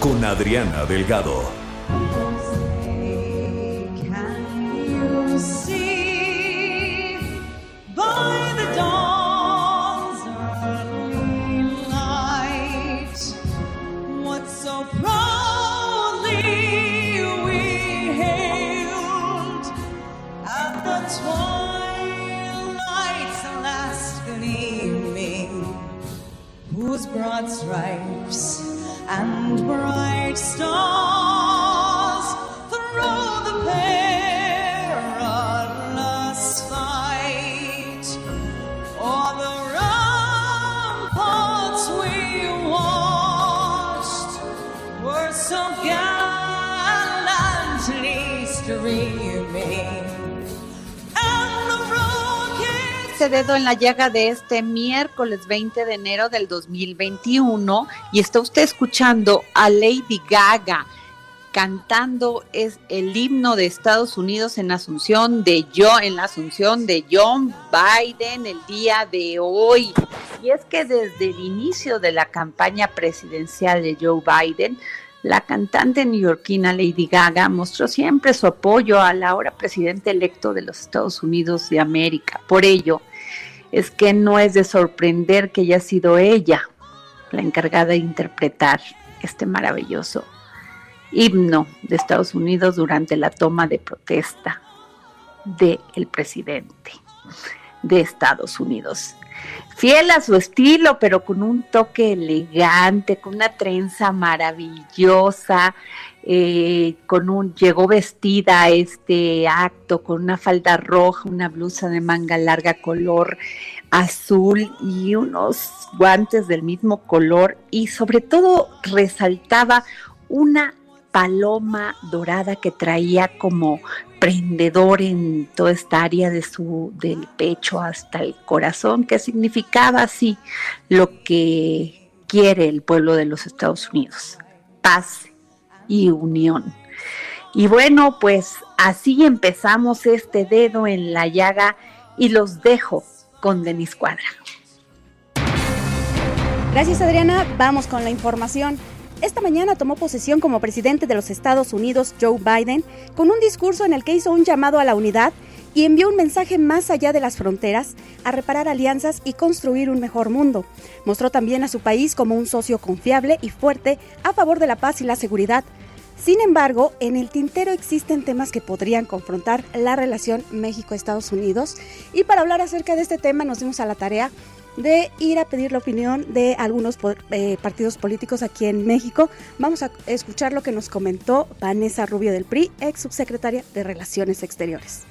con Adriana Delgado. And bright stars dedo en la llaga de este miércoles 20 de enero del 2021 y está usted escuchando a Lady Gaga cantando es el himno de Estados Unidos en Asunción de yo en la Asunción de John Biden el día de hoy. Y es que desde el inicio de la campaña presidencial de Joe Biden, la cantante neoyorquina Lady Gaga mostró siempre su apoyo al ahora presidente electo de los Estados Unidos de América. Por ello, es que no es de sorprender que haya sido ella la encargada de interpretar este maravilloso himno de Estados Unidos durante la toma de protesta del presidente de Estados Unidos. Fiel a su estilo, pero con un toque elegante, con una trenza maravillosa, eh, con un, llegó vestida a este acto con una falda roja, una blusa de manga larga color azul y unos guantes del mismo color y sobre todo resaltaba una paloma dorada que traía como prendedor en toda esta área de su del pecho hasta el corazón que significaba así lo que quiere el pueblo de los Estados Unidos paz y unión. Y bueno, pues así empezamos este dedo en la llaga y los dejo con Denis Cuadra. Gracias Adriana, vamos con la información. Esta mañana tomó posesión como presidente de los Estados Unidos Joe Biden con un discurso en el que hizo un llamado a la unidad y envió un mensaje más allá de las fronteras, a reparar alianzas y construir un mejor mundo. Mostró también a su país como un socio confiable y fuerte a favor de la paz y la seguridad, sin embargo, en el tintero existen temas que podrían confrontar la relación México-Estados Unidos y para hablar acerca de este tema nos dimos a la tarea de ir a pedir la opinión de algunos eh, partidos políticos aquí en México. Vamos a escuchar lo que nos comentó Vanessa Rubio del PRI, ex subsecretaria de Relaciones Exteriores.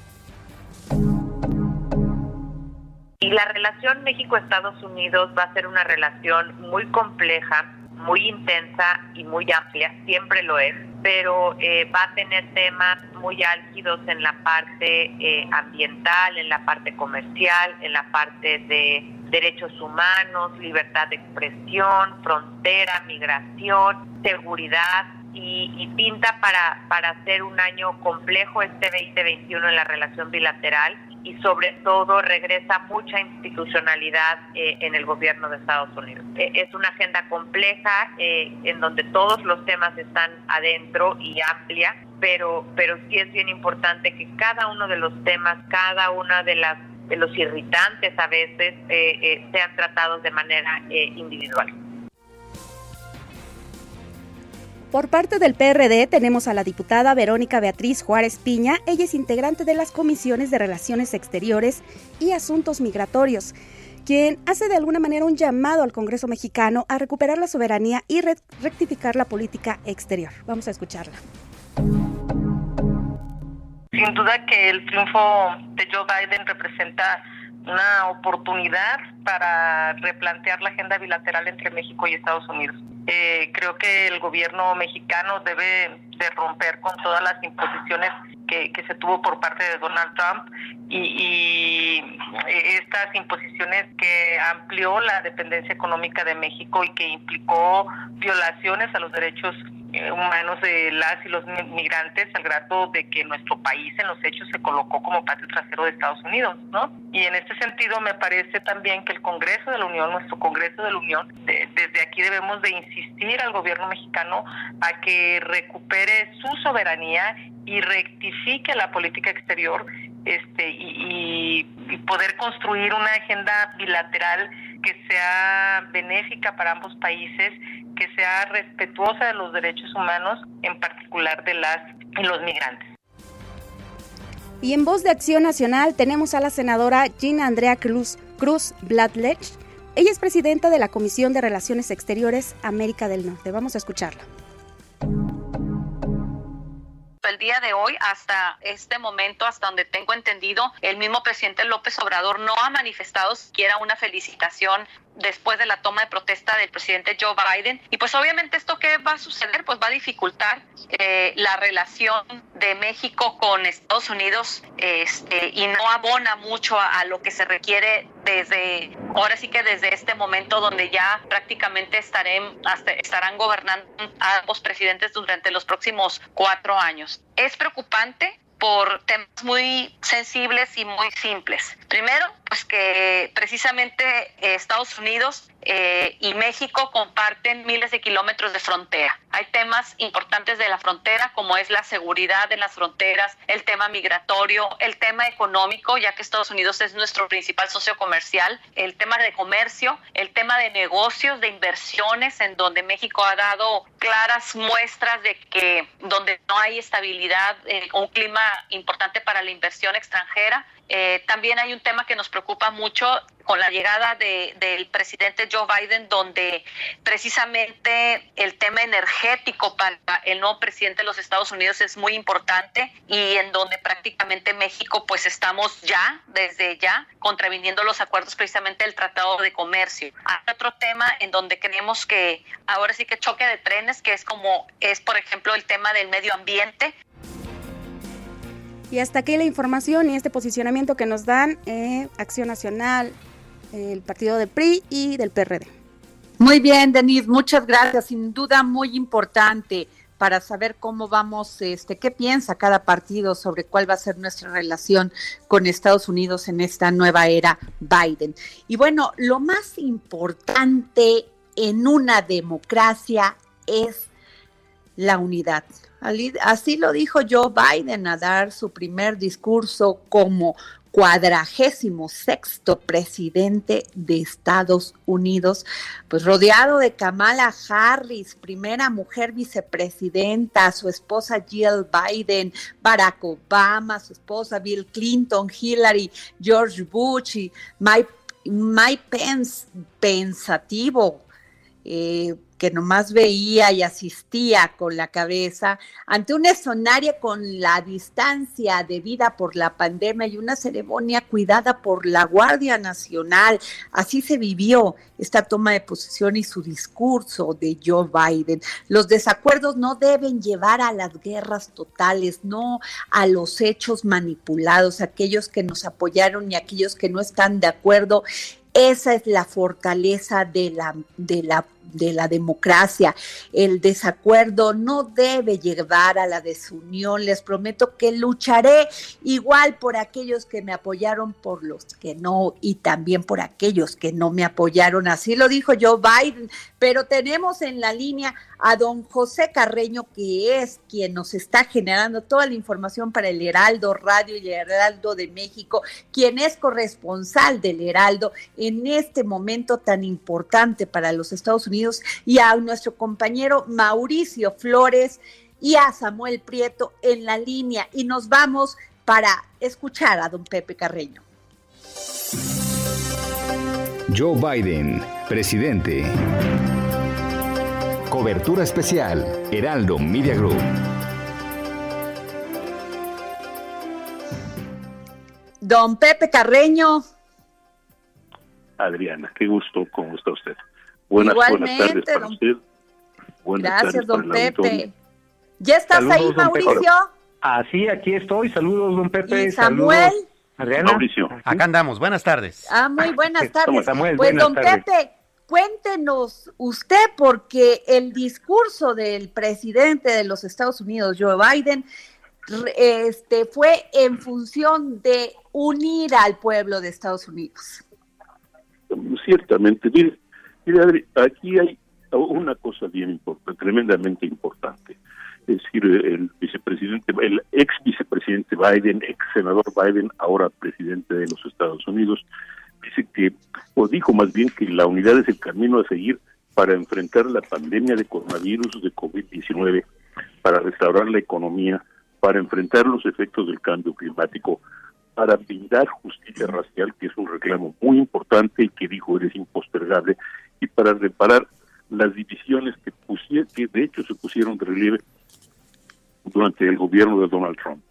Y la relación México-Estados Unidos va a ser una relación muy compleja, muy intensa y muy amplia, siempre lo es, pero eh, va a tener temas muy álgidos en la parte eh, ambiental, en la parte comercial, en la parte de derechos humanos, libertad de expresión, frontera, migración, seguridad, y, y, pinta para, para ser un año complejo este 2021 en la relación bilateral y sobre todo regresa mucha institucionalidad eh, en el gobierno de Estados Unidos. Eh, es una agenda compleja eh, en donde todos los temas están adentro y amplia, pero, pero sí es bien importante que cada uno de los temas, cada una de las de los irritantes a veces sean tratados de manera individual. Por parte del PRD tenemos a la diputada Verónica Beatriz Juárez Piña, ella es integrante de las comisiones de Relaciones Exteriores y Asuntos Migratorios, quien hace de alguna manera un llamado al Congreso mexicano a recuperar la soberanía y rectificar la política exterior. Vamos a escucharla. Sin duda que el triunfo de Joe Biden representa una oportunidad para replantear la agenda bilateral entre México y Estados Unidos. Eh, creo que el gobierno mexicano debe de romper con todas las imposiciones que, se tuvo por parte de Donald Trump y, estas imposiciones que amplió la dependencia económica de México y que implicó violaciones a los derechos eh, humanos de las y los migrantes al grado de que nuestro país en los hechos se colocó como patio trasero de Estados Unidos, ¿no? Y en este sentido me parece también que el Congreso de la Unión, nuestro Congreso de la Unión, desde aquí debemos de insistir al gobierno mexicano a que recupere su soberanía y rectifique la política exterior este y, poder construir una agenda bilateral que sea benéfica para ambos países que sea respetuosa de los derechos humanos, en particular de las y los migrantes. Y en voz de Acción Nacional tenemos a la senadora Gina Andrea Cruz, Cruz. Ella es presidenta de la Comisión de Relaciones Exteriores América del Norte. Vamos a escucharla día de hoy, hasta este momento, hasta donde tengo entendido, el mismo presidente López Obrador no ha manifestado siquiera una felicitación después de la toma de protesta del presidente Joe Biden. Y pues obviamente esto que va a suceder, pues va a dificultar eh, la relación de México con Estados Unidos este, y no abona mucho a, lo que se requiere desde, ahora sí que desde este momento donde ya prácticamente estarán, estarán gobernando ambos presidentes durante los próximos cuatro años. Es preocupante por temas muy sensibles y muy simples. Primero, pues que precisamente eh, Estados Unidos eh, y México comparten miles de kilómetros de frontera. Hay temas importantes de la frontera como es la seguridad en las fronteras, el tema migratorio, el tema económico, ya que Estados Unidos es nuestro principal socio comercial, el tema de comercio, el tema de negocios, de inversiones, en donde México ha dado claras muestras de que donde no hay estabilidad, eh, un clima importante para la inversión extranjera, eh, también hay un tema que nos preocupa mucho con la llegada del presidente Joe Biden, donde precisamente el tema energético para el nuevo presidente de los Estados Unidos es muy importante y en donde prácticamente México pues estamos ya, desde ya, contraviniendo los acuerdos precisamente del Tratado de Comercio. Hay otro tema en donde creemos que ahora sí que choque de trenes, que es como es por ejemplo el tema del medio ambiente, y hasta aquí la información y este posicionamiento que nos dan eh, Acción Nacional, el partido del PRI y del PRD. Muy bien, Denise, muchas gracias. Sin duda muy importante para saber cómo vamos, este, qué piensa cada partido sobre cuál va a ser nuestra relación con Estados Unidos en esta nueva era Biden. Y bueno, lo más importante en una democracia es la unidad. Así lo dijo Joe Biden a dar su primer discurso como cuadragésimo sexto presidente de Estados Unidos, pues rodeado de Kamala Harris, primera mujer vicepresidenta, su esposa Jill Biden, Barack Obama, su esposa Bill Clinton, Hillary, George Bush y Mike, Mike Pence, pensativo. Eh, que nomás veía y asistía con la cabeza ante un escenario con la distancia debida por la pandemia y una ceremonia cuidada por la Guardia Nacional. Así se vivió esta toma de posesión y su discurso de Joe Biden. Los desacuerdos no deben llevar a las guerras totales, no a los hechos manipulados, aquellos que nos apoyaron y aquellos que no están de acuerdo. Esa es la fortaleza de la, de la de la democracia. El desacuerdo no debe llevar a la desunión. Les prometo que lucharé igual por aquellos que me apoyaron, por los que no, y también por aquellos que no me apoyaron. Así lo dijo Joe Biden. Pero tenemos en la línea a don José Carreño, que es quien nos está generando toda la información para el Heraldo Radio y el Heraldo de México, quien es corresponsal del Heraldo en en este momento tan importante para los Estados Unidos y a nuestro compañero Mauricio Flores y a Samuel Prieto en la línea. Y nos vamos para escuchar a don Pepe Carreño. Joe Biden, presidente. Cobertura especial, Heraldo Media Group. Don Pepe Carreño. Adriana, qué gusto, ¿cómo está usted? Buenas, buenas tardes para usted. Buenas Gracias, don Pepe. ¿Ya estás ahí, Mauricio? Ah, sí, aquí estoy. Saludos, don Pepe. ¿Y Samuel. Adriana. Mauricio. Acá andamos. Buenas tardes. Ah, muy buenas tardes. Samuel, pues, don Pepe, cuéntenos usted, porque el discurso del presidente de los Estados Unidos, Joe Biden, este, fue en función de unir al pueblo de Estados Unidos. Ciertamente, mire, mire aquí hay una cosa bien importante, tremendamente importante. Es decir, el vicepresidente, el ex vicepresidente Biden, ex senador Biden, ahora presidente de los Estados Unidos, dice que, o dijo más bien que la unidad es el camino a seguir para enfrentar la pandemia de coronavirus de COVID-19, para restaurar la economía, para enfrentar los efectos del cambio climático, para brindar justicia racial, que es un reclamo muy importante y que dijo eres impostergable, y para reparar las divisiones que, que de hecho se pusieron de relieve durante el gobierno de Donald Trump.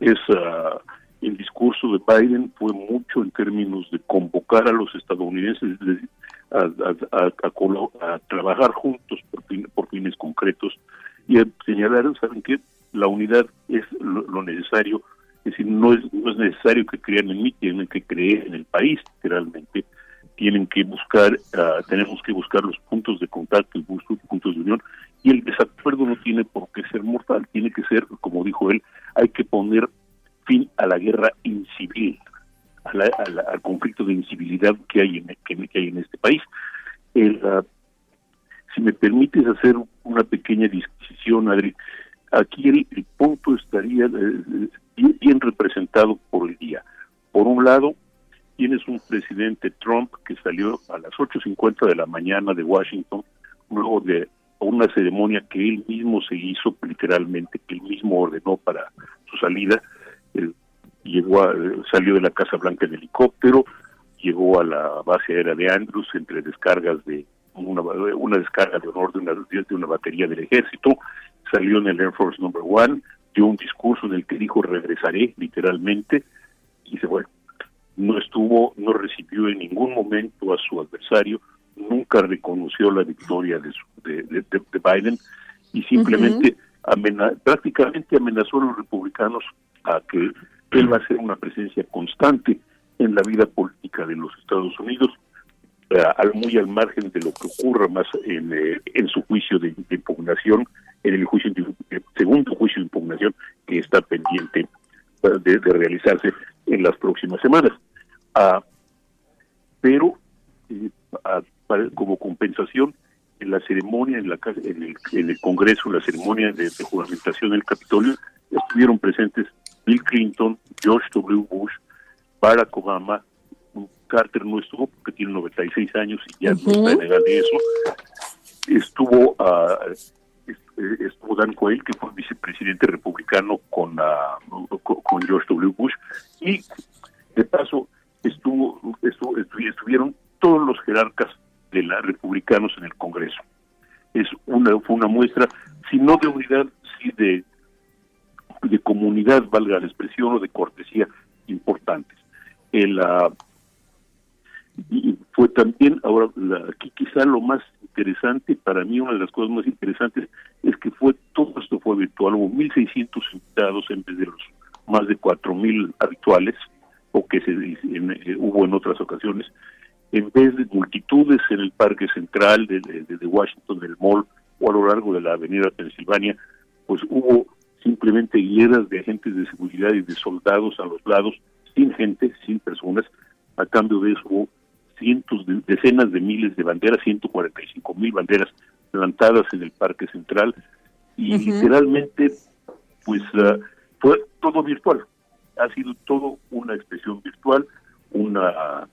Es, ah, el discurso de Biden fue mucho en términos de convocar a los estadounidenses a, a, trabajar juntos por, por fines concretos y a señalar, ¿saben qué? la unidad es lo, necesario, es decir, no es, no es necesario que crean en mí, tienen que creer en el país, literalmente, tienen que buscar, ah, tenemos que buscar los puntos de contacto, los puntos de unión, y el desacuerdo no tiene por qué ser mortal, tiene que ser, como dijo él, hay que poner fin a la guerra incivil, al conflicto de incivilidad que hay en, que, hay en este país. Ah, si me permites hacer una pequeña disquisición, Adri, Aquí el, punto estaría eh, bien, representado por el día. Por un lado, tienes un presidente Trump que salió a las 8.50 de la mañana de Washington, luego de una ceremonia que él mismo se hizo literalmente, que él mismo ordenó para su salida. llegó salió de la Casa Blanca en helicóptero, llegó a la base aérea de Andrews entre descargas de una, una descarga de honor de una, de una batería del ejército salió en el Air Force Number One, dio un discurso en el que dijo regresaré literalmente y se fue. No estuvo, no recibió en ningún momento a su adversario, nunca reconoció la victoria de, de, Biden y simplemente prácticamente amenazó a los republicanos a que él va a ser una presencia constante en la vida política de los Estados Unidos, muy al margen de lo que ocurra más en, eh, en su juicio de impugnación en el juicio el segundo juicio de impugnación que está pendiente eh, de, realizarse en las próximas semanas. Ah, pero eh, ah, como compensación en la ceremonia en la en el, en el Congreso, la ceremonia de, juramentación del Capitolio, estuvieron presentes Bill Clinton, George W. Bush, Barack Obama, Carter no estuvo porque tiene 96 años y ya no está en edad de eso. Estuvo uh, estuvo Dan Quayle, que fue vicepresidente republicano con, con George W. Bush, y de paso estuvo, estuvo, estuvieron todos los jerarcas de los republicanos en el Congreso. Es una, fue una muestra, si no de unidad, sí de, de comunidad, valga la expresión, o de cortesía importantes. El, uh, y fue también, ahora aquí quizá lo más interesante, para mí una de las cosas más interesantes es que fue todo esto fue virtual, hubo 1.600 invitados en vez de los más de 4.000 habituales, o que se eh, hubo en otras ocasiones, en vez de multitudes en el Parque Central de, de, Washington, del Mall, o a lo largo de la Avenida Pensilvania, pues hubo simplemente hileras de agentes de seguridad y de soldados a los lados, sin gente, sin personas, a cambio de eso hubo cientos, de, decenas de miles de banderas, 145 mil banderas plantadas en el Parque Central y literalmente, pues ah, fue todo virtual. Ha sido todo una expresión virtual, una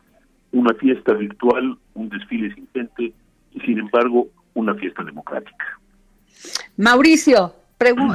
una fiesta virtual, un desfile sin gente y sin embargo una fiesta democrática. Mauricio,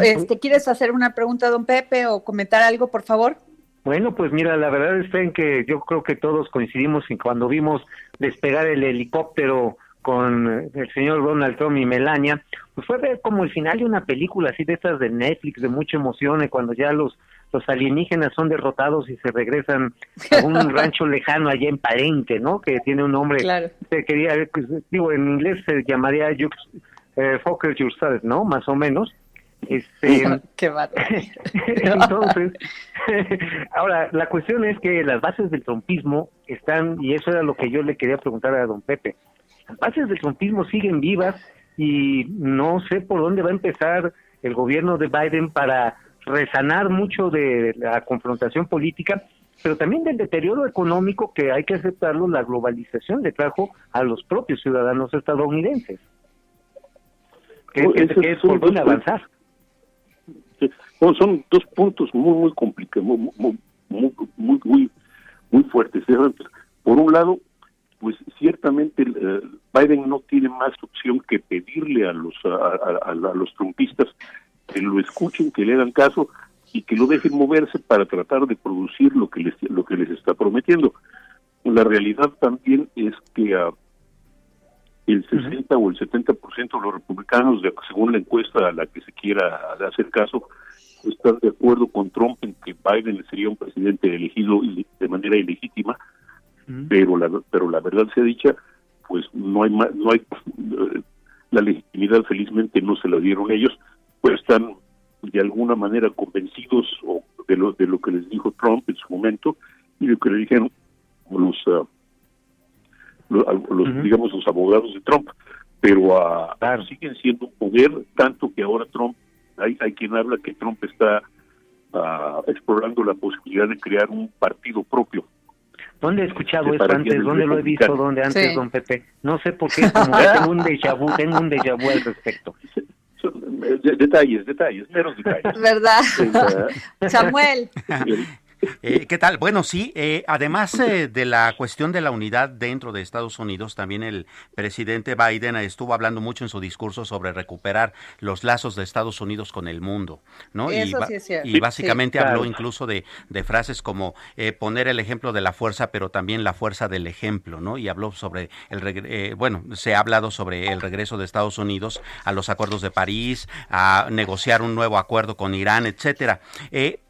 este, ¿quieres hacer una pregunta a don Pepe o comentar algo, por favor? Bueno, pues mira, la verdad es en que yo creo que todos coincidimos en cuando vimos despegar el helicóptero con el señor Donald Trump y Melania, pues fue ver como el final de una película así de estas de Netflix, de mucha emoción, cuando ya los los alienígenas son derrotados y se regresan a un rancho lejano allá en Palenque, ¿no? Que tiene un nombre, claro. quería, pues, digo, en inglés se llamaría eh, Focus Yourself, ¿no? Más o menos. Este, Qué Entonces, ahora, la cuestión es que las bases del trompismo están, y eso era lo que yo le quería preguntar a don Pepe, las bases del trompismo siguen vivas y no sé por dónde va a empezar el gobierno de Biden para resanar mucho de la confrontación política, pero también del deterioro económico que hay que aceptarlo, la globalización le trajo a los propios ciudadanos estadounidenses. Que, es por dónde avanzar. Son dos puntos muy, muy complicados, muy, muy, muy, muy, fuertes. Por un lado, pues ciertamente eh, Biden no tiene más opción que pedirle a los a, los trumpistas que lo escuchen, que le hagan caso y que lo dejen moverse para tratar de producir lo que les lo que les está prometiendo. La realidad también es que uh, el 60 o el 70% de los republicanos, de, según la encuesta a la que se quiera hacer caso, están de acuerdo con Trump en que Biden sería un presidente elegido de manera ilegítima, pero la pero la verdad sea dicha, pues no hay no hay la legitimidad felizmente no se la dieron ellos, pues están de alguna manera convencidos o de lo de lo que les dijo Trump en su momento y lo que le dijeron los ah, los, digamos los abogados de Trump pero uh, siguen siendo un poder tanto que ahora Trump hay hay quien habla que Trump está uh, explorando la posibilidad de crear un partido propio ¿Dónde he escuchado esto antes? ¿Dónde lo he visto? ¿Dónde antes, don Pepe? No sé por qué, como tengo un déjà vu, tengo un déjà vu al respecto. detalles, detalles, menos detalles. ¿Verdad? Samuel. Eh, ¿Qué tal? Bueno, sí, eh, además eh, de la cuestión de la unidad dentro de Estados Unidos, también el presidente Biden estuvo hablando mucho en su discurso sobre recuperar los lazos de Estados Unidos con el mundo, ¿no? y, y, básicamente habló incluso de, de, frases como poner el ejemplo de la fuerza, pero también la fuerza del ejemplo, ¿no? Y habló sobre el, bueno, se ha hablado sobre el regreso de Estados Unidos a los acuerdos de París, a negociar un nuevo acuerdo con Irán, etcétera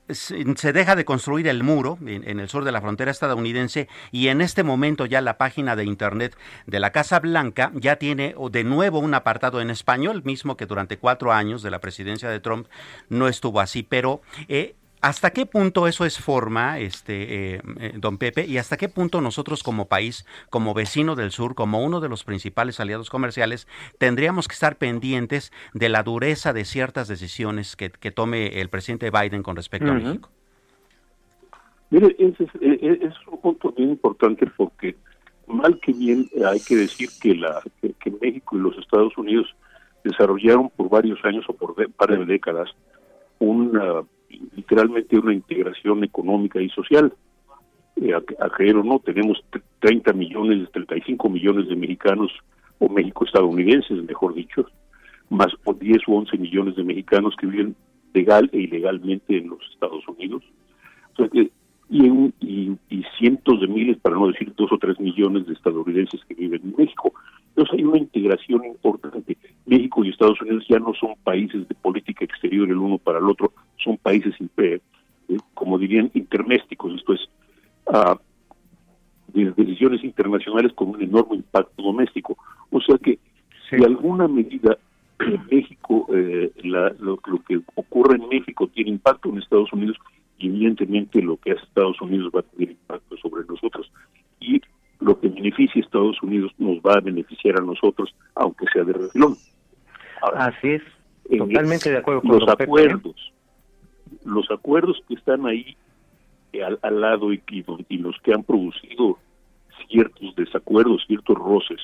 se deja de construir el muro en, el sur de la frontera estadounidense y en este momento ya la página de internet de la Casa Blanca ya tiene de nuevo un apartado en español, mismo que durante cuatro años de la presidencia de Trump no estuvo así, pero eh, ¿Hasta qué punto eso es forma, este, eh, eh, don Pepe? ¿Y hasta qué punto nosotros como país, como vecino del sur, como uno de los principales aliados comerciales, tendríamos que estar pendientes de la dureza de ciertas decisiones que, tome el presidente Biden con respecto a México? Mire, ese es, e, e, es, un punto bien importante porque mal que bien hay que decir que, la, que, México y los Estados Unidos desarrollaron por varios años o por un par de décadas una literalmente una integración económica y social. Eh, a, creer o no, tenemos 30 millones, 35 millones de mexicanos, o México-estadounidenses, mejor dicho, más 10 o 11 millones de mexicanos que viven legal e ilegalmente en los Estados Unidos. y, y, cientos de miles, para no decir dos o tres millones de estadounidenses que viven en México. Entonces hay una integración importante. México y Estados Unidos ya no son países de política exterior el uno para el otro, son países, eh, como dirían, intermésticos, esto es, de decisiones internacionales con un enorme impacto doméstico. O sea que, si alguna medida en México, eh, lo, que ocurre en México tiene impacto en Estados Unidos, y evidentemente lo que hace Estados Unidos va a tener impacto sobre nosotros. Y lo que beneficia a Estados Unidos nos va a beneficiar a nosotros, aunque sea de refilón. Así es, totalmente de acuerdo con los acuerdos los acuerdos que están ahí eh, al, lado y, y, los que han producido ciertos desacuerdos, ciertos roces,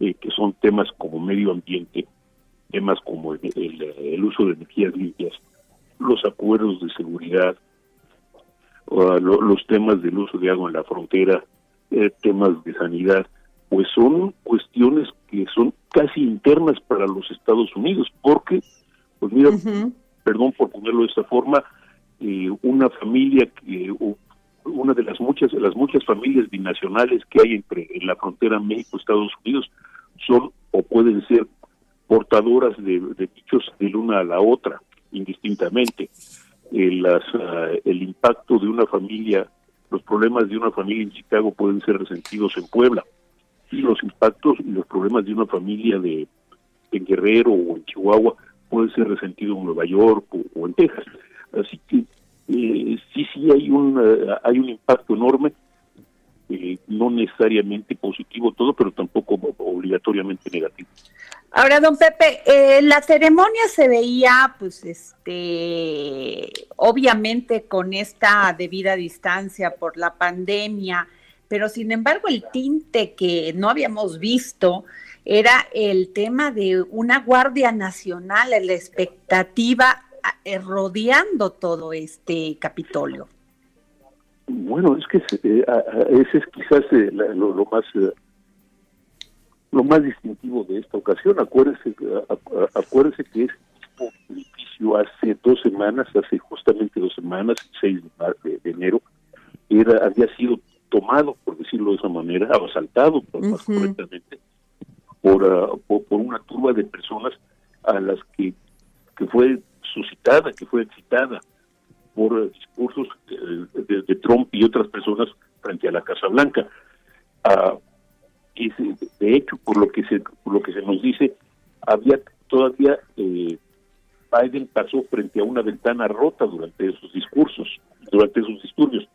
eh, que son temas como medio ambiente, temas como el, uso de energías limpias, los acuerdos de seguridad, los temas del uso de agua en la frontera, eh, temas de sanidad, pues son cuestiones que son casi internas para los Estados Unidos, porque, pues mira, perdón por ponerlo de esta forma, eh, una familia que una de las muchas de las muchas familias binacionales que hay entre en la frontera México Estados Unidos son o pueden ser portadoras de, de bichos de una a la otra indistintamente. Eh, las, ah, el impacto de una familia los problemas de una familia en Chicago pueden ser resentidos en Puebla y los impactos y los problemas de una familia de en Guerrero o en Chihuahua pueden ser resentidos en Nueva York o, en Texas así que eh, sí sí hay un ah, hay un impacto enorme eh, no necesariamente positivo todo, pero tampoco obligatoriamente negativo. Ahora, don Pepe, eh, la ceremonia se veía, pues, este, obviamente con esta debida distancia por la pandemia, pero sin embargo el tinte que no habíamos visto era el tema de una Guardia Nacional, la expectativa eh, rodeando todo este Capitolio. Bueno, es que eh, ese es quizás eh, lo, más eh, lo más distintivo de esta ocasión. Acuérdese, acuérdese que este mismo edificio hace dos semanas, hace justamente dos semanas, el 6 de, enero, era había sido tomado, por decirlo de esa manera, asaltado, más correctamente, por, ah, por, por una turba de personas a las que, que fue suscitada, que fue excitada por discursos de, Trump y otras personas frente a la Casa Blanca. Ah, y de hecho, por lo que se por lo que se nos dice, había todavía eh, Biden pasó frente a una ventana rota durante esos discursos, durante esos disturbios.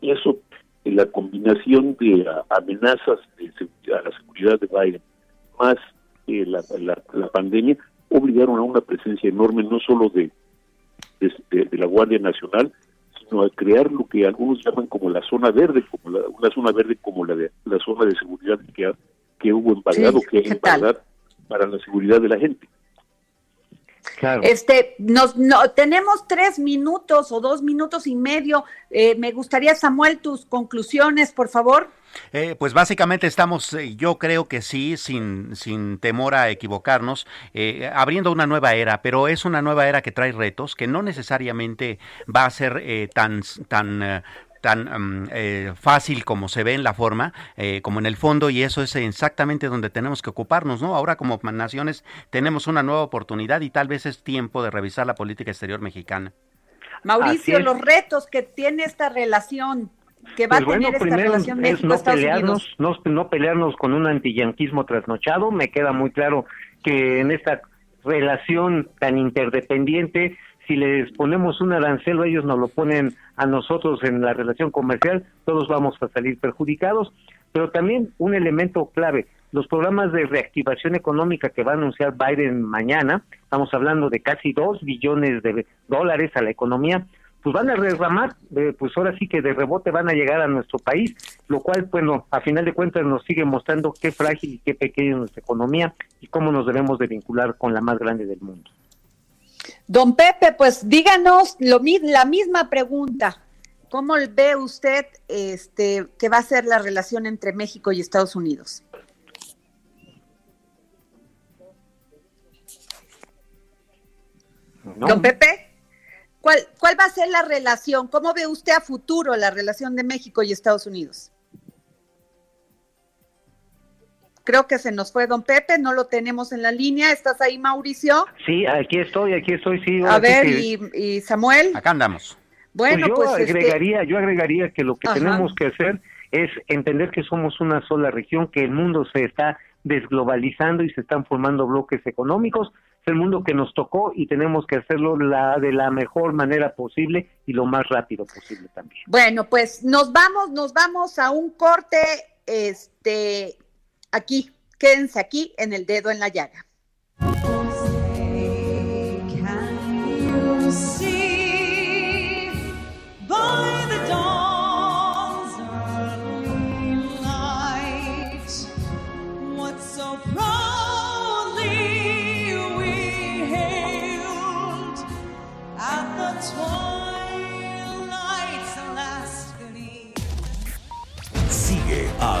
Y eso, en la combinación de amenazas a la seguridad de Biden, más eh, la, la pandemia, obligaron a una presencia enorme no solo de de, la Guardia Nacional, sino a crear lo que algunos llaman como la zona verde, como la, una zona verde como la de la zona de seguridad que, que hubo en Bagdad que hay en Bagdad para la seguridad de la gente. Este, nos, no, tenemos tres minutos o dos minutos y medio. Eh, me gustaría, Samuel, tus conclusiones, por favor. Eh, pues básicamente estamos, eh, yo creo que sí, sin, sin temor a equivocarnos, abriendo una nueva era, pero es una nueva era que trae retos, que no necesariamente va a ser tan, tan tan eh, fácil como se ve en la forma, eh, como en el fondo, y eso es exactamente donde tenemos que ocuparnos, ¿no? Ahora como naciones tenemos una nueva oportunidad y tal vez es tiempo de revisar la política exterior mexicana. Mauricio, los retos que tiene esta relación, que va a pues tener esta relación México no pelearnos, no, no pelearnos con un antiyanquismo trasnochado, me queda muy claro que en esta relación tan interdependiente si les ponemos un arancel o ellos nos lo ponen a nosotros en la relación comercial, todos vamos a salir perjudicados. Pero también un elemento clave, los programas de reactivación económica que va a anunciar Biden mañana, estamos hablando de casi dos billones de dólares a la economía, pues van a derramar, eh, pues ahora sí que de rebote van a llegar a nuestro país, lo cual, bueno, a final de cuentas nos sigue mostrando qué frágil y qué pequeña es nuestra economía y cómo nos debemos de vincular con la más grande del mundo. Don Pepe, pues díganos lo, la misma pregunta. ¿Cómo ve usted este, que va a ser la relación entre México y Estados Unidos? Don Pepe, ¿cuál, ¿cuál va a ser la relación? ¿Cómo ve usted a futuro la relación de México y Estados Unidos? Creo que se nos fue don Pepe, no lo tenemos en la línea. ¿Estás ahí, Mauricio? Sí, aquí estoy, aquí estoy, sí. A ver, y, Samuel. Acá andamos. Bueno, pues yo pues, agregaría, yo agregaría que lo que tenemos que hacer es entender que somos una sola región, que el mundo se está desglobalizando y se están formando bloques económicos. Es el mundo que nos tocó y tenemos que hacerlo la, de la mejor manera posible y lo más rápido posible también. Bueno, pues nos vamos, nos vamos a un corte, este, Aquí, quédense aquí en el dedo en la llaga.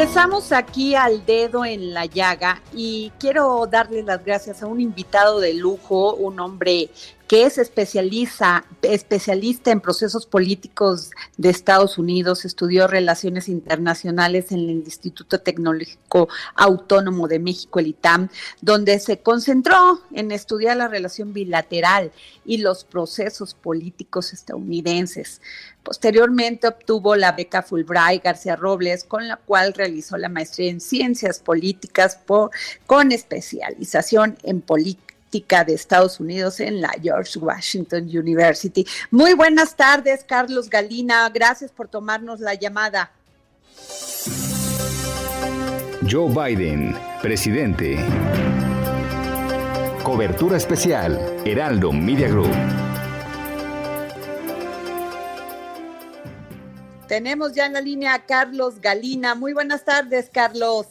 Empezamos aquí al dedo en la llaga y quiero darle las gracias a un invitado de lujo, un hombre que es especialista, en procesos políticos de Estados Unidos, estudió relaciones internacionales en el Instituto Tecnológico Autónomo de México, el ITAM, donde se concentró en estudiar la relación bilateral y los procesos políticos estadounidenses. Posteriormente obtuvo la beca Fulbright García Robles, con la cual realizó la maestría en ciencias políticas con especialización en política de Estados Unidos en la George Washington University. Muy buenas tardes, Carlos Galina. Gracias por tomarnos la llamada. Joe Biden, presidente. Cobertura especial, Heraldo Media Group. Tenemos ya en la línea a Carlos Galina. Muy buenas tardes, Carlos.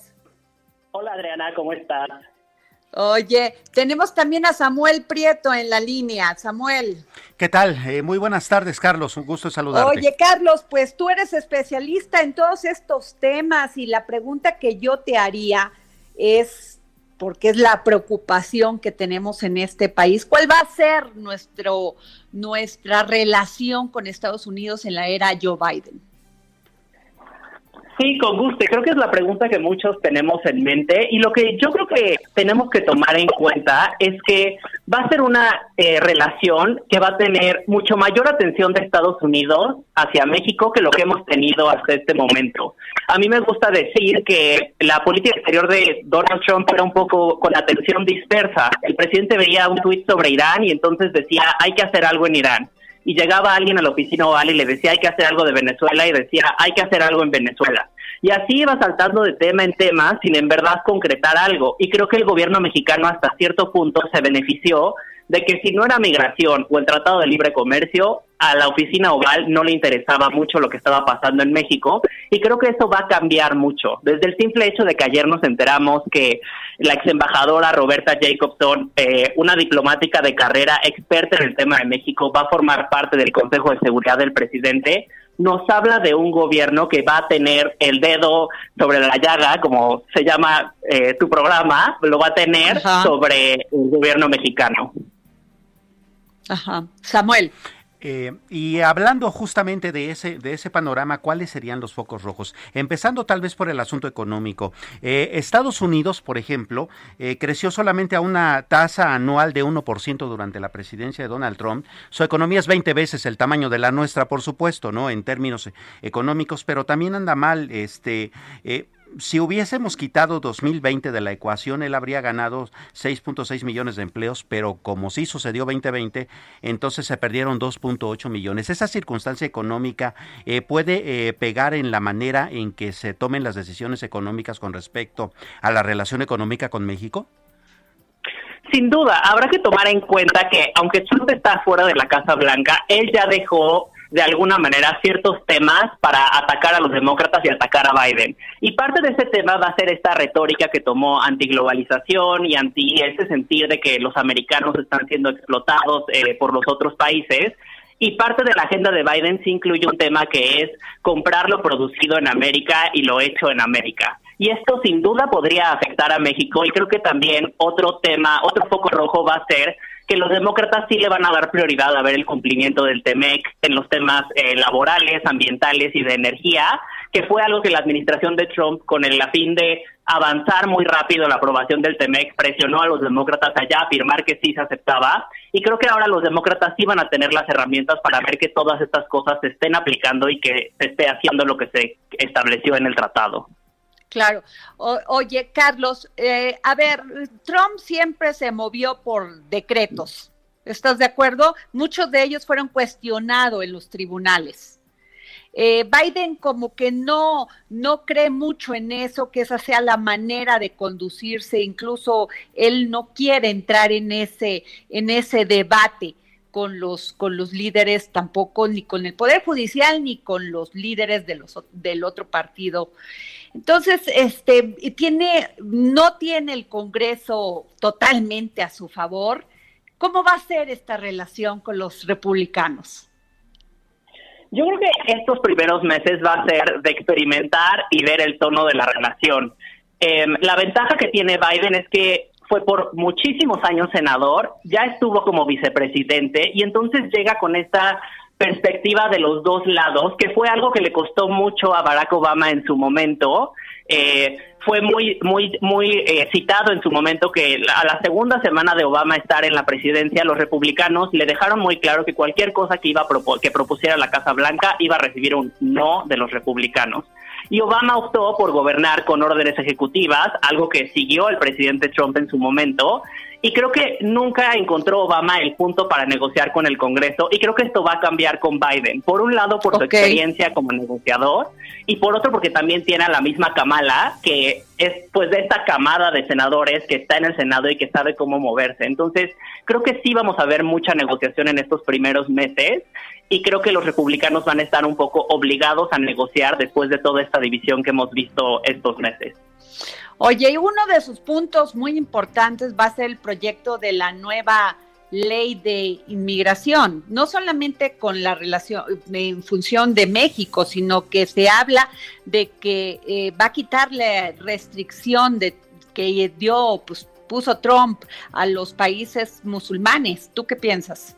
Hola, Adriana, ¿cómo estás? Oye, tenemos también a Samuel Prieto en la línea. Samuel. ¿Qué tal? Eh, muy buenas tardes, Carlos. Un gusto saludarte. Oye, Carlos, pues tú eres especialista en todos estos temas y la pregunta que yo te haría es, porque es la preocupación que tenemos en este país, ¿cuál va a ser nuestro, nuestra relación con Estados Unidos en la era Joe Biden? Sí, con gusto. Creo que es la pregunta que muchos tenemos en mente y lo que yo creo que tenemos que tomar en cuenta es que va a ser una eh, relación que va a tener mucho mayor atención de Estados Unidos hacia México que lo que hemos tenido hasta este momento. A mí me gusta decir que la política exterior de Donald Trump era un poco con atención dispersa. El presidente veía un tuit sobre Irán y entonces decía hay que hacer algo en Irán y llegaba alguien a la oficina oval y le decía hay que hacer algo de Venezuela y decía hay que hacer algo en Venezuela. Y así iba saltando de tema en tema sin en verdad concretar algo. Y creo que el gobierno mexicano hasta cierto punto se benefició de que si no era migración o el Tratado de Libre Comercio, a la oficina oval no le interesaba mucho lo que estaba pasando en México y creo que eso va a cambiar mucho. Desde el simple hecho de que ayer nos enteramos que la ex embajadora Roberta Jacobson, eh, una diplomática de carrera experta en el tema de México, va a formar parte del Consejo de Seguridad del presidente, nos habla de un gobierno que va a tener el dedo sobre la llaga, como se llama eh, tu programa, lo va a tener sobre el gobierno mexicano. Ajá. Samuel. Eh, y hablando justamente de ese, de ese panorama, ¿cuáles serían los focos rojos? Empezando tal vez por el asunto económico. Eh, Estados Unidos, por ejemplo, eh, creció solamente a una tasa anual de 1% durante la presidencia de Donald Trump. Su economía es 20 veces el tamaño de la nuestra, por supuesto, ¿no? En términos económicos, pero también anda mal este si hubiésemos quitado 2020 de la ecuación, él habría ganado 6.6 millones de empleos, pero como sí sucedió 2020, entonces se perdieron 2.8 millones. ¿Esa circunstancia económica eh, puede eh, pegar en la manera en que se tomen las decisiones económicas con respecto a la relación económica con México? Sin duda, habrá que tomar en cuenta que aunque Trump está fuera de la Casa Blanca, él ya dejó de alguna manera ciertos temas para atacar a los demócratas y atacar a Biden. Y parte de ese tema va a ser esta retórica que tomó antiglobalización y anti ese sentir de que los americanos están siendo explotados eh, por los otros países. Y parte de la agenda de Biden sí incluye un tema que es comprar lo producido en América y lo hecho en América. Y esto sin duda podría afectar a México y creo que también otro tema, otro foco rojo va a ser que los demócratas sí le van a dar prioridad a ver el cumplimiento del TEMEC en los temas eh, laborales, ambientales y de energía, que fue algo que la administración de Trump, con el fin de avanzar muy rápido la aprobación del TEMEC, presionó a los demócratas allá a afirmar que sí se aceptaba. Y creo que ahora los demócratas sí van a tener las herramientas para ver que todas estas cosas se estén aplicando y que se esté haciendo lo que se estableció en el tratado. Claro. oye, Carlos, eh, a ver, Trump siempre se movió por decretos. ¿Estás de acuerdo? Muchos de ellos fueron cuestionados en los tribunales. Eh, Biden como que no, no cree mucho en eso, que esa sea la manera de conducirse, incluso él no quiere entrar en ese, en ese debate con los, con los líderes, tampoco ni con el Poder Judicial, ni con los líderes de los, del otro partido. Entonces, este, tiene, no tiene el Congreso totalmente a su favor. ¿Cómo va a ser esta relación con los republicanos? Yo creo que estos primeros meses va a ser de experimentar y ver el tono de la relación. Em, la ventaja que tiene Biden es que fue por muchísimos años senador, ya estuvo como vicepresidente y entonces llega con esta perspectiva de los dos lados, que fue algo que le costó mucho a Barack Obama en su momento. Eh, fue muy muy muy eh, citado en su momento que a la segunda semana de Obama estar en la presidencia los republicanos le dejaron muy claro que cualquier cosa que iba a que propusiera la Casa Blanca iba a recibir un no de los republicanos y Obama optó por gobernar con órdenes ejecutivas algo que siguió el presidente Trump en su momento y creo que nunca encontró Obama el punto para negociar con el Congreso y creo que esto va a cambiar con Biden. Por un lado, por su experiencia como negociador y por otro, porque también tiene a la misma Kamala, que es pues de esta camada de senadores que está en el Senado y que sabe cómo moverse. Entonces, creo que sí vamos a ver mucha negociación en estos primeros meses y creo que los republicanos van a estar un poco obligados a negociar después de toda esta división que hemos visto estos meses. Oye, y uno de sus puntos muy importantes va a ser el proyecto de la nueva ley de inmigración, no solamente con la relación en función de México, sino que se habla de que eh, va a quitar la restricción de que dio, pues puso Trump a los países musulmanes. ¿Tú qué piensas?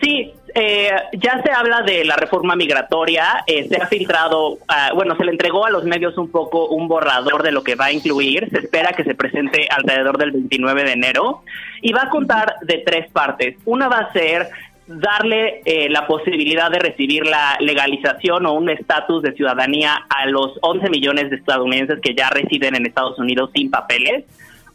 Sí, eh, ya se habla de la reforma migratoria, eh, se ha filtrado, ah, bueno, se le entregó a los medios un poco un borrador de lo que va a incluir, se espera que se presente alrededor del 29 de enero y va a contar de tres partes. Una va a ser darle eh, la posibilidad de recibir la legalización o un estatus de ciudadanía a los 11 millones de estadounidenses que ya residen en Estados Unidos sin papeles.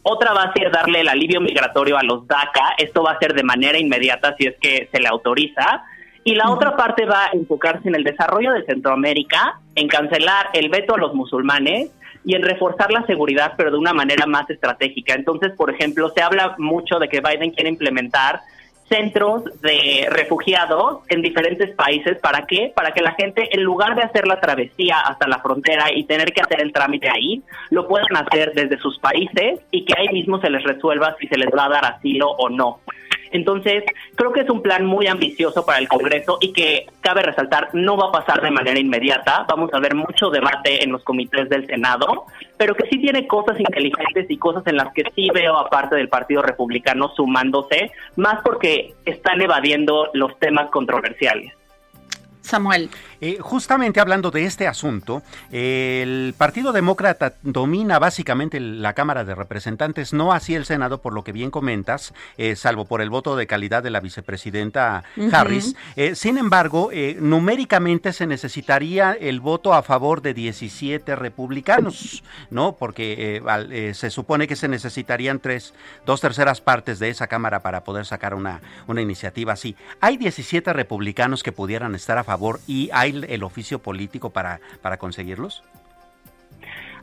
Otra va a ser darle el alivio migratorio a los DACA. Esto va a ser de manera inmediata si es que se le autoriza. Y la otra parte va a enfocarse en el desarrollo de Centroamérica, en cancelar el veto a los musulmanes y en reforzar la seguridad, pero de una manera más estratégica. Entonces, por ejemplo, se habla mucho de que Biden quiere implementar centros de refugiados en diferentes países. ¿Para qué? Para que la gente, en lugar de hacer la travesía hasta la frontera y tener que hacer el trámite ahí, lo puedan hacer desde sus países y que ahí mismo se les resuelva si se les va a dar asilo o no. Entonces, creo que es un plan muy ambicioso para el Congreso y que, cabe resaltar, no va a pasar de manera inmediata. Vamos a ver mucho debate en los comités del Senado, pero que sí tiene cosas inteligentes y cosas en las que sí veo, aparte del Partido Republicano, sumándose, más porque están evadiendo los temas controversiales. Samuel. Eh, justamente hablando de este asunto, el Partido Demócrata domina básicamente la Cámara de Representantes, no así el Senado, por lo que bien comentas, eh, salvo por el voto de calidad de la vicepresidenta Harris. Eh, sin embargo, numéricamente se necesitaría el voto a favor de 17 republicanos, ¿no? Porque se supone que se necesitarían tres, dos terceras partes de esa Cámara para poder sacar una, una iniciativa así. Hay 17 republicanos que pudieran estar a favor y hay el oficio político para, para conseguirlos?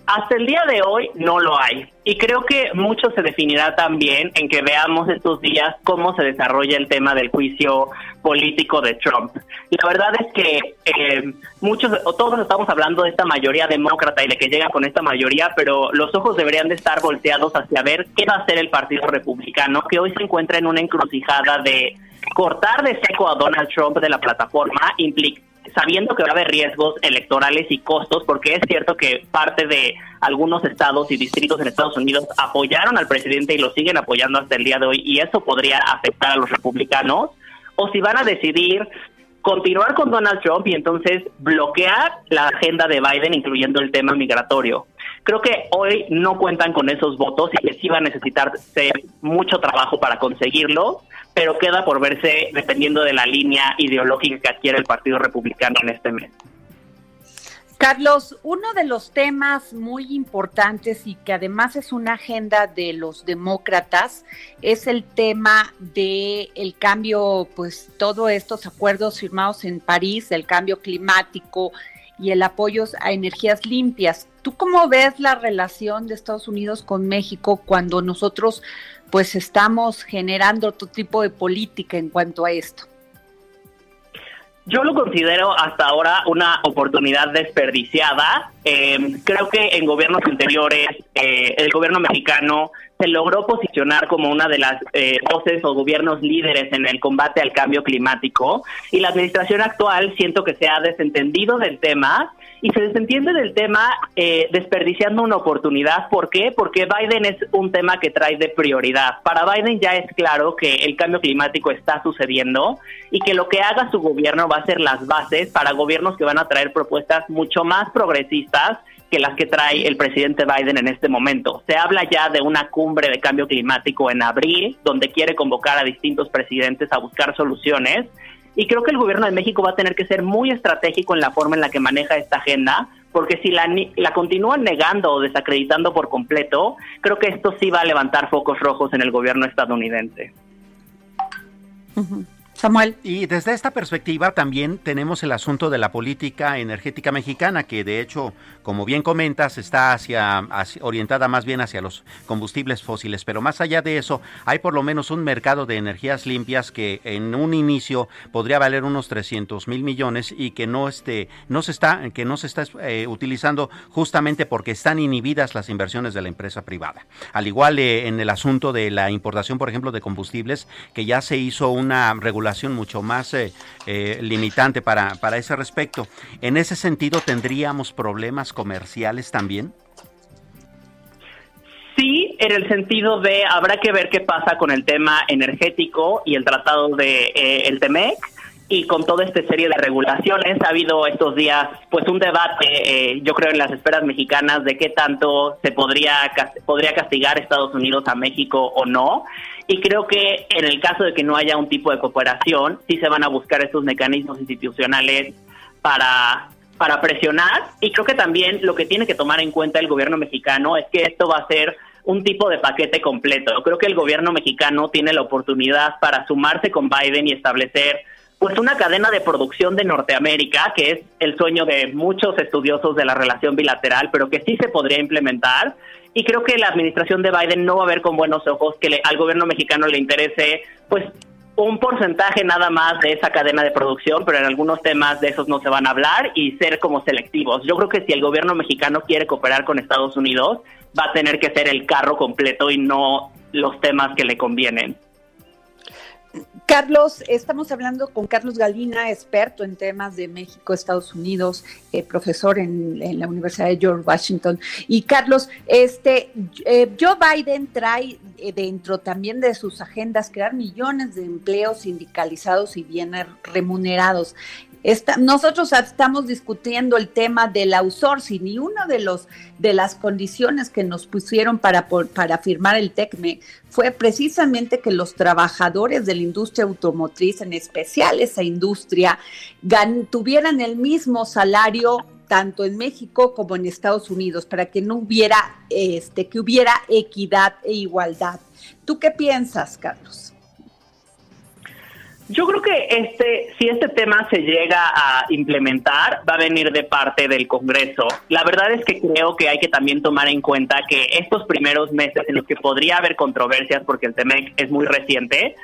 Hasta el día de hoy no lo hay. Y creo que mucho se definirá también en que veamos estos días cómo se desarrolla el tema del juicio político de Trump. La verdad es que eh, muchos, o todos estamos hablando de esta mayoría demócrata y de que llega con esta mayoría, pero los ojos deberían de estar volteados hacia ver qué va a hacer el Partido Republicano, que hoy se encuentra en una encrucijada de cortar de seco a Donald Trump de la plataforma implica sabiendo que va a haber riesgos electorales y costos, porque es cierto que parte de algunos estados y distritos en Estados Unidos apoyaron al presidente y lo siguen apoyando hasta el día de hoy, y eso podría afectar a los republicanos, o si van a decidir continuar con Donald Trump y entonces bloquear la agenda de Biden, incluyendo el tema migratorio. Creo que hoy no cuentan con esos votos y que sí va a necesitar mucho trabajo para conseguirlo pero queda por verse dependiendo de la línea ideológica que adquiere el Partido Republicano en este mes. Carlos, uno de los temas muy importantes y que además es una agenda de los demócratas es el tema de el cambio, pues todos estos acuerdos firmados en París, el cambio climático y el apoyo a energías limpias. ¿Tú cómo ves la relación de Estados Unidos con México cuando nosotros pues estamos generando otro tipo de política en cuanto a esto. Yo lo considero hasta ahora una oportunidad desperdiciada. Eh, creo que en gobiernos anteriores eh, el gobierno mexicano se logró posicionar como una de las eh, voces o gobiernos líderes en el combate al cambio climático y la administración actual siento que se ha desentendido del tema y se desentiende del tema eh, desperdiciando una oportunidad. ¿Por qué? Porque Biden es un tema que trae de prioridad. Para Biden ya es claro que el cambio climático está sucediendo y que lo que haga su gobierno va a ser las bases para gobiernos que van a traer propuestas mucho más progresistas que las que trae el presidente Biden en este momento. Se habla ya de una cumbre de cambio climático en abril, donde quiere convocar a distintos presidentes a buscar soluciones y creo que el gobierno de México va a tener que ser muy estratégico en la forma en la que maneja esta agenda, porque si la, la continúan negando o desacreditando por completo, creo que esto sí va a levantar focos rojos en el gobierno estadounidense. Samuel. Y desde esta perspectiva también tenemos el asunto de la política energética mexicana, que de hecho, como bien comentas, está hacia, orientada más bien hacia los combustibles fósiles. Pero más allá de eso, hay por lo menos un mercado de energías limpias que en un inicio podría valer unos 300 mil millones y que no esté, no se está, que no se está eh, utilizando justamente porque están inhibidas las inversiones de la empresa privada. Al igual eh, en el asunto de la importación, por ejemplo, de combustibles, que ya se hizo una regulación mucho más eh, eh, limitante para, para ese respecto. En ese sentido, ¿tendríamos problemas comerciales también? Sí, en el sentido de habrá que ver qué pasa con el tema energético y el tratado de eh, el TEMEC y con toda esta serie de regulaciones ha habido estos días pues un debate yo creo en las esperas mexicanas de qué tanto se podría podría castigar Estados Unidos a México o no y creo que en el caso de que no haya un tipo de cooperación, sí se van a buscar estos mecanismos institucionales para, para presionar. Y creo que también lo que tiene que tomar en cuenta el gobierno mexicano es que esto va a ser un tipo de paquete completo. Creo que el gobierno mexicano tiene la oportunidad para sumarse con Biden y establecer pues una cadena de producción de Norteamérica, que es el sueño de muchos estudiosos de la relación bilateral, pero que sí se podría implementar y creo que la administración de Biden no va a ver con buenos ojos que al gobierno mexicano le interese pues un porcentaje nada más de esa cadena de producción, pero en algunos temas de esos no se van a hablar y ser como selectivos. Yo creo que si el gobierno mexicano quiere cooperar con Estados Unidos, va a tener que ser el carro completo y no los temas que le convienen. Carlos, estamos hablando con Carlos Galina, experto en temas de México, Estados Unidos, eh, profesor en, la Universidad de George Washington. Y Carlos, este, eh, Joe Biden trae eh, dentro también de sus agendas crear millones de empleos sindicalizados y bien remunerados nosotros estamos discutiendo el tema del outsourcing y una de, los, de las condiciones que nos pusieron para, para firmar el TECME fue precisamente que los trabajadores de la industria automotriz, en especial esa industria, tuvieran el mismo salario tanto en México como en Estados Unidos, para que no hubiera, este, que hubiera equidad e igualdad. ¿Tú qué piensas, Carlos? Yo creo que este, si este tema se llega a implementar, va a venir de parte del Congreso. La verdad es que creo que hay que también tomar en cuenta que estos primeros meses en los que podría haber controversias, porque el tema es muy reciente,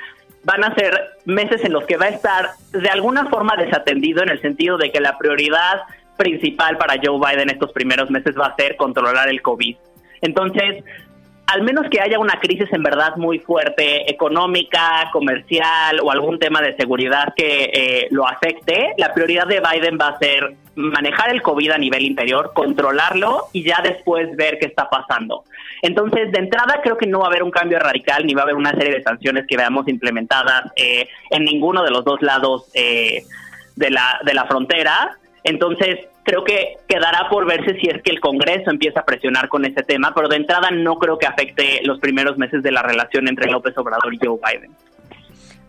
van a ser meses en los que va a estar de alguna forma desatendido en el sentido de que la prioridad principal para Joe Biden estos primeros meses va a ser controlar el COVID. Entonces, al menos que haya una crisis en verdad muy fuerte, económica, comercial o algún tema de seguridad que eh, lo afecte, la prioridad de Biden va a ser manejar el COVID a nivel interior, controlarlo y ya después ver qué está pasando. Entonces, de entrada, creo que no va a haber un cambio radical ni va a haber una serie de sanciones que veamos implementadas eh, en ninguno de los dos lados eh, de, la, de la frontera. Entonces, creo que quedará por verse si es que el Congreso empieza a presionar con ese tema, pero de entrada no creo que afecte los primeros meses de la relación entre López Obrador y Joe Biden.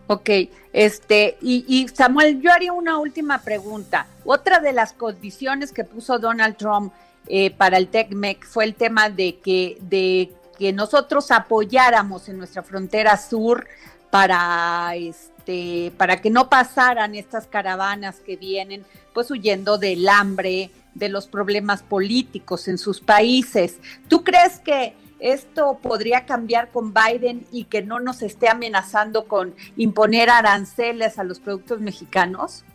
Ok, este, y, Samuel, yo haría una última pregunta. Otra de las condiciones que puso Donald Trump eh, para el TECMEC fue el tema de que, de que nosotros apoyáramos en nuestra frontera sur para, este, para que no pasaran estas caravanas que vienen pues huyendo del hambre, de los problemas políticos en sus países. ¿Tú crees que esto podría cambiar con Biden y que no nos esté amenazando con imponer aranceles a los productos mexicanos?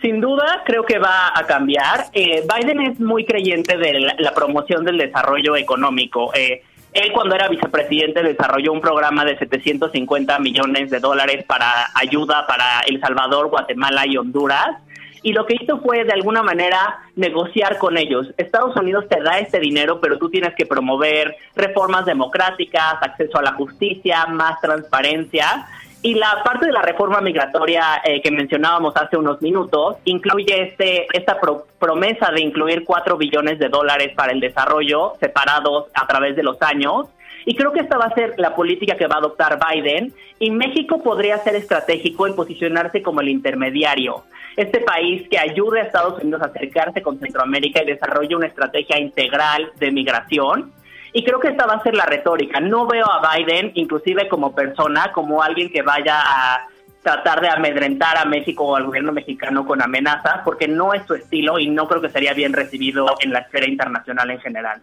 Sin duda, creo que va a cambiar. Eh, Biden es muy creyente de la, promoción del desarrollo económico. Eh, él cuando era vicepresidente desarrolló un programa de 750 millones de dólares para ayuda para El Salvador, Guatemala y Honduras. Y lo que hizo fue de alguna manera negociar con ellos. Estados Unidos te da este dinero, pero tú tienes que promover reformas democráticas, acceso a la justicia, más transparencia. Y la parte de la reforma migratoria eh, que mencionábamos hace unos minutos incluye este, esta promesa de incluir 4 billones de dólares para el desarrollo separados a través de los años. Y creo que esta va a ser la política que va a adoptar Biden y México podría ser estratégico en posicionarse como el intermediario. Este país que ayude a Estados Unidos a acercarse con Centroamérica y desarrolle una estrategia integral de migración y creo que esta va a ser la retórica. No veo a Biden, inclusive como persona, como alguien que vaya a tratar de amedrentar a México o al gobierno mexicano con amenazas, porque no es su estilo y no creo que sería bien recibido en la esfera internacional en general.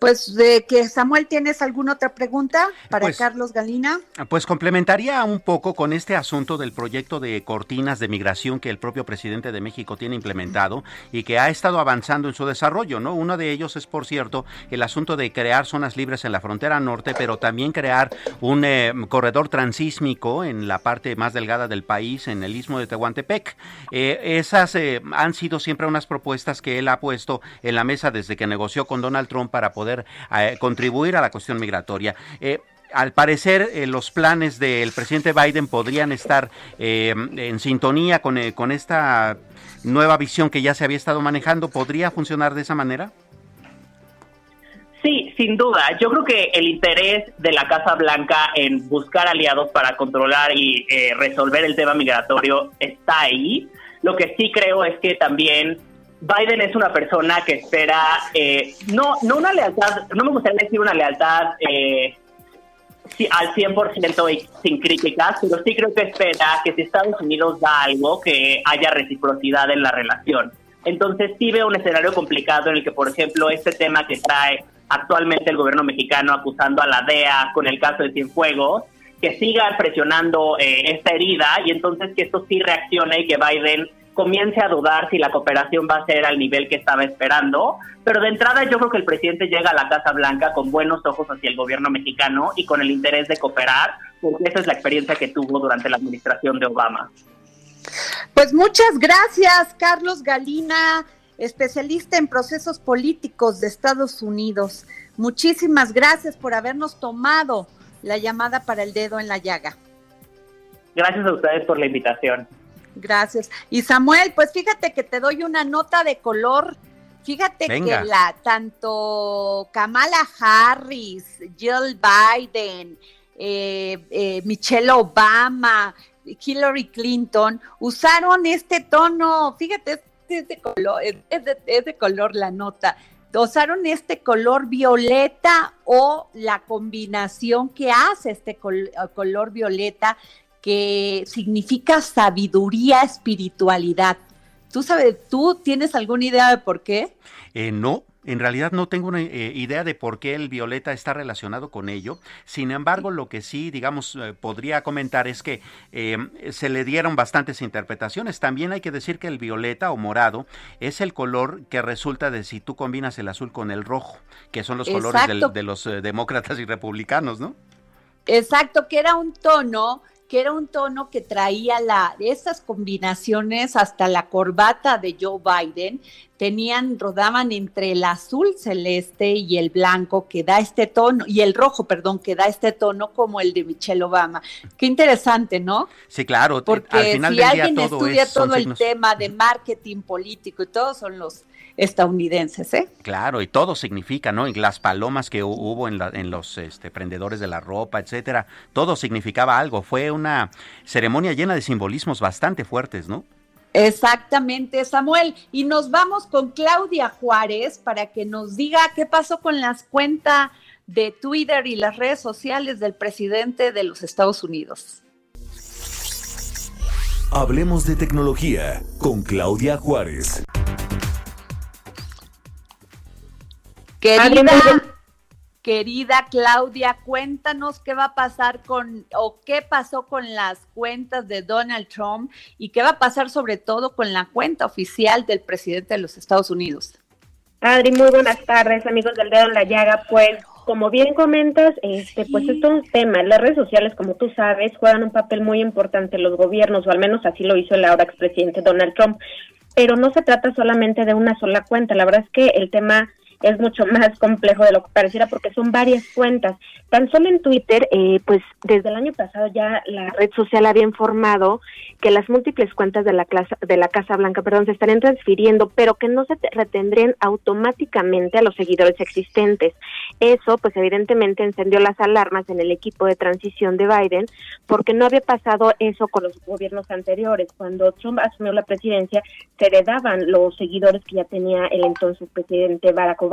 Pues de que Samuel, ¿tienes alguna otra pregunta para pues, Carlos Galina? Pues complementaría un poco con este asunto del proyecto de cortinas de migración que el propio presidente de México tiene implementado y que ha estado avanzando en su desarrollo, ¿no? Uno de ellos es, por cierto, el asunto de crear zonas libres en la frontera norte, pero también crear un eh, corredor transísmico en la parte más delgada del país, en el istmo de Tehuantepec. Eh, esas eh, han sido siempre unas propuestas que él ha puesto en la mesa desde que negoció con Donald Trump para poder eh, contribuir a la cuestión migratoria. Eh, al parecer, eh, los planes del presidente Biden podrían estar en sintonía con, con esta nueva visión que ya se había estado manejando. ¿Podría funcionar de esa manera? Sí, sin duda. Yo creo que el interés de la Casa Blanca en buscar aliados para controlar y resolver el tema migratorio está ahí. Lo que sí creo es que también Biden es una persona que espera, eh, no, no una lealtad, no me gustaría decir una lealtad eh, al 100% y sin críticas, pero sí creo que espera que si Estados Unidos da algo, que haya reciprocidad en la relación. Entonces sí veo un escenario complicado en el que, por ejemplo, este tema que trae actualmente el gobierno mexicano acusando a la DEA con el caso de Cienfuegos, que siga presionando eh, esta herida y entonces que esto sí reaccione y que Biden comience a dudar si la cooperación va a ser al nivel que estaba esperando. Pero de entrada yo creo que el presidente llega a la Casa Blanca con buenos ojos hacia el gobierno mexicano y con el interés de cooperar, porque esa es la experiencia que tuvo durante la administración de Obama. Pues muchas gracias, Carlos Galina, especialista en procesos políticos de Estados Unidos. Muchísimas gracias por habernos tomado la llamada para el dedo en la llaga. Gracias a ustedes por la invitación. Gracias. Y Samuel, pues fíjate que te doy una nota de color. Fíjate que la tanto Kamala Harris, Jill Biden, eh, eh, Michelle Obama, Hillary Clinton usaron este tono. Fíjate, es de color, es de color la nota usaron este color violeta o la combinación que hace este color violeta que significa sabiduría, espiritualidad. ¿Tú sabes, tú tienes alguna idea de por qué? Eh, no, en realidad no tengo una eh, idea de por qué el violeta está relacionado con ello. Sin embargo, lo que sí, digamos, eh, podría comentar es que se le dieron bastantes interpretaciones. También hay que decir que el violeta o morado es el color que resulta de si tú combinas el azul con el rojo, que son los colores de los demócratas y republicanos, ¿no? Exacto, que era un tono que era un tono que traía la, esas combinaciones hasta la corbata de Joe Biden, tenían, rodaban entre el azul celeste y el blanco que da este tono, y el rojo, perdón, que da este tono como el de Michelle Obama. Qué interesante, ¿no? Sí, claro. Porque al final si alguien estudia todo el tema de marketing político y todos son los estadounidenses, ¿eh? Claro, y todo significa, ¿no? Y las palomas que hubo en, la, en los este, prendedores de la ropa, etcétera, todo significaba algo. Fue una ceremonia llena de simbolismos bastante fuertes, ¿no? Exactamente, Samuel. Y nos vamos con Claudia Juárez para que nos diga qué pasó con las cuentas de Twitter y las redes sociales del presidente de los Estados Unidos. Hablemos de tecnología con Claudia Juárez. Querida, querida Claudia, cuéntanos qué va a pasar con, o qué pasó con las cuentas de Donald Trump y qué va a pasar sobre todo con la cuenta oficial del presidente de los Estados Unidos. Adri, muy buenas tardes, amigos del dedo en la llaga. Pues, como bien comentas, este, pues esto es un tema. Las redes sociales, como tú sabes, juegan un papel muy importante en los gobiernos, o al menos así lo hizo el ahora expresidente Donald Trump. Pero no se trata solamente de una sola cuenta. La verdad es que el tema es mucho más complejo de lo que pareciera porque son varias cuentas. Tan solo en Twitter, eh, pues desde el año pasado ya la red social había informado que las múltiples cuentas de la, clase, de la Casa Blanca perdón, se estarían transfiriendo, pero que no se retendrían automáticamente a los seguidores existentes. Eso, pues evidentemente encendió las alarmas en el equipo de transición de Biden, porque no había pasado eso con los gobiernos anteriores. Cuando Trump asumió la presidencia, se heredaban los seguidores que ya tenía el entonces presidente Barack Obama.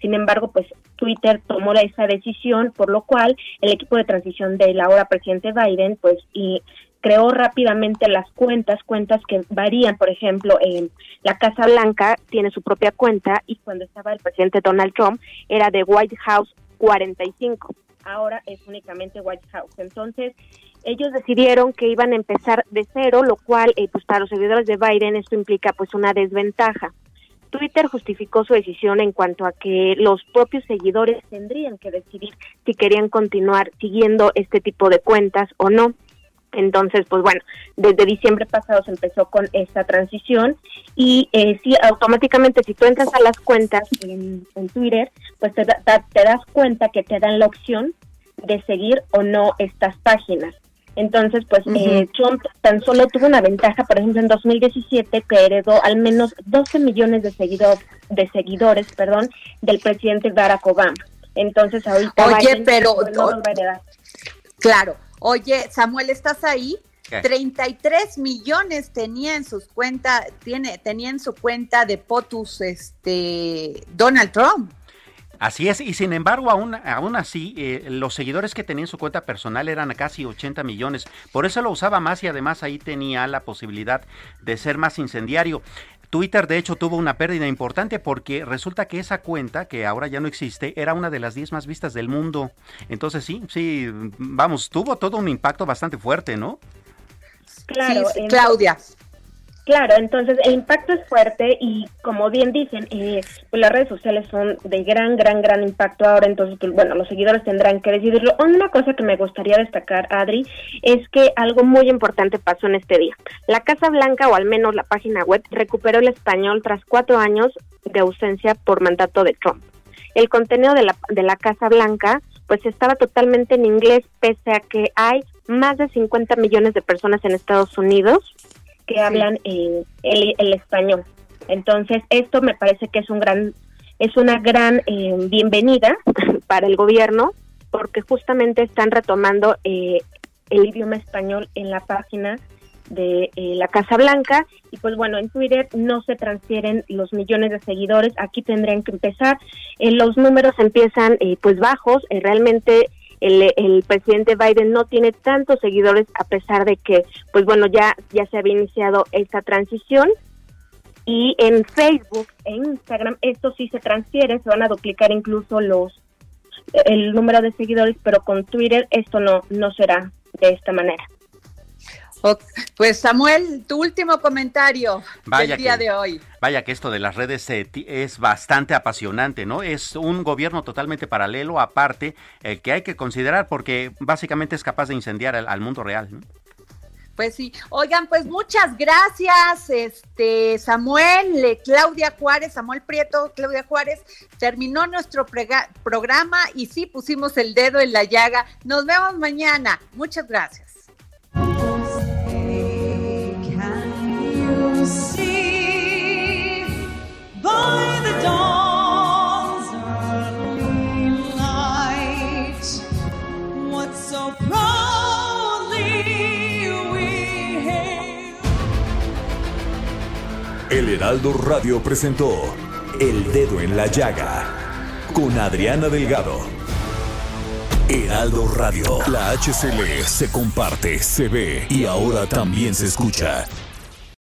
Sin embargo, pues Twitter tomó esa decisión, por lo cual el equipo de transición del ahora presidente Biden, pues, y creó rápidamente las cuentas, cuentas que varían, por ejemplo, en la Casa Blanca tiene su propia cuenta y cuando estaba el presidente Donald Trump era de White House 45, ahora es únicamente White House. Entonces, ellos decidieron que iban a empezar de cero, lo cual, eh, pues para los seguidores de Biden esto implica pues una desventaja. Twitter justificó su decisión en cuanto a que los propios seguidores tendrían que decidir si querían continuar siguiendo este tipo de cuentas o no. Entonces, pues bueno, desde diciembre pasado se empezó con esta transición y eh, automáticamente si tú entras a las cuentas en, Twitter, pues te, te das cuenta que te dan la opción de seguir o no estas páginas. Entonces, pues eh, Trump tan solo tuvo una ventaja, por ejemplo, en 2017 que heredó al menos 12 millones de, seguidores, de seguidores perdón, del presidente Barack Obama. Entonces, ahorita... Oye, pero... claro. Oye, Samuel, ¿estás ahí? 33 millones tenía en sus cuentas, tiene, tenía en su cuenta de POTUS este Donald Trump. Así es, y sin embargo, aún, aún así, eh, los seguidores que tenía en su cuenta personal eran casi 80 millones. Por eso lo usaba más y además ahí tenía la posibilidad de ser más incendiario. Twitter de hecho tuvo una pérdida importante porque resulta que esa cuenta, que ahora ya no existe, era una de las 10 más vistas del mundo. Entonces sí, sí, vamos, tuvo todo un impacto bastante fuerte, ¿no? Claro, Claudia. Claro, entonces el impacto es fuerte y como bien dicen, eh, pues las redes sociales son de gran, gran, gran impacto ahora, entonces pues, bueno, los seguidores tendrán que decidirlo. Una cosa que me gustaría destacar, Adri, es que algo muy importante pasó en este día. La Casa Blanca, o al menos la página web, recuperó el español tras cuatro años de ausencia por mandato de Trump. El contenido de la, de la Casa Blanca pues estaba totalmente en inglés, pese a que hay más de 50 millones de personas en Estados Unidos que hablan eh, el, español. Entonces, esto me parece que es un gran es una gran eh, bienvenida para el gobierno porque justamente están retomando eh, el idioma español en la página de eh, la Casa Blanca. Y pues bueno, en Twitter no se transfieren los millones de seguidores, aquí tendrían que empezar, eh, los números empiezan eh, pues bajos, realmente el, presidente Biden no tiene tantos seguidores a pesar de que pues bueno ya ya se había iniciado esta transición y en Facebook e Instagram esto sí se transfiere, se van a duplicar incluso los el número de seguidores, pero con Twitter esto no no será de esta manera. Pues Samuel, tu último comentario del día de hoy. Vaya que esto de las redes es bastante apasionante, ¿no? Es un gobierno totalmente paralelo, aparte, el que hay que considerar porque básicamente es capaz de incendiar al, mundo real. Pues sí, oigan, pues muchas gracias, este Samuel, Claudia Juárez, Samuel Prieto, Claudia Juárez, terminó nuestro programa y sí pusimos el dedo en la llaga. Nos vemos mañana. Muchas gracias. El Heraldo Radio presentó El Dedo en la Llaga con Adriana Delgado. Heraldo Radio, la HCL se comparte, se ve y ahora también se escucha.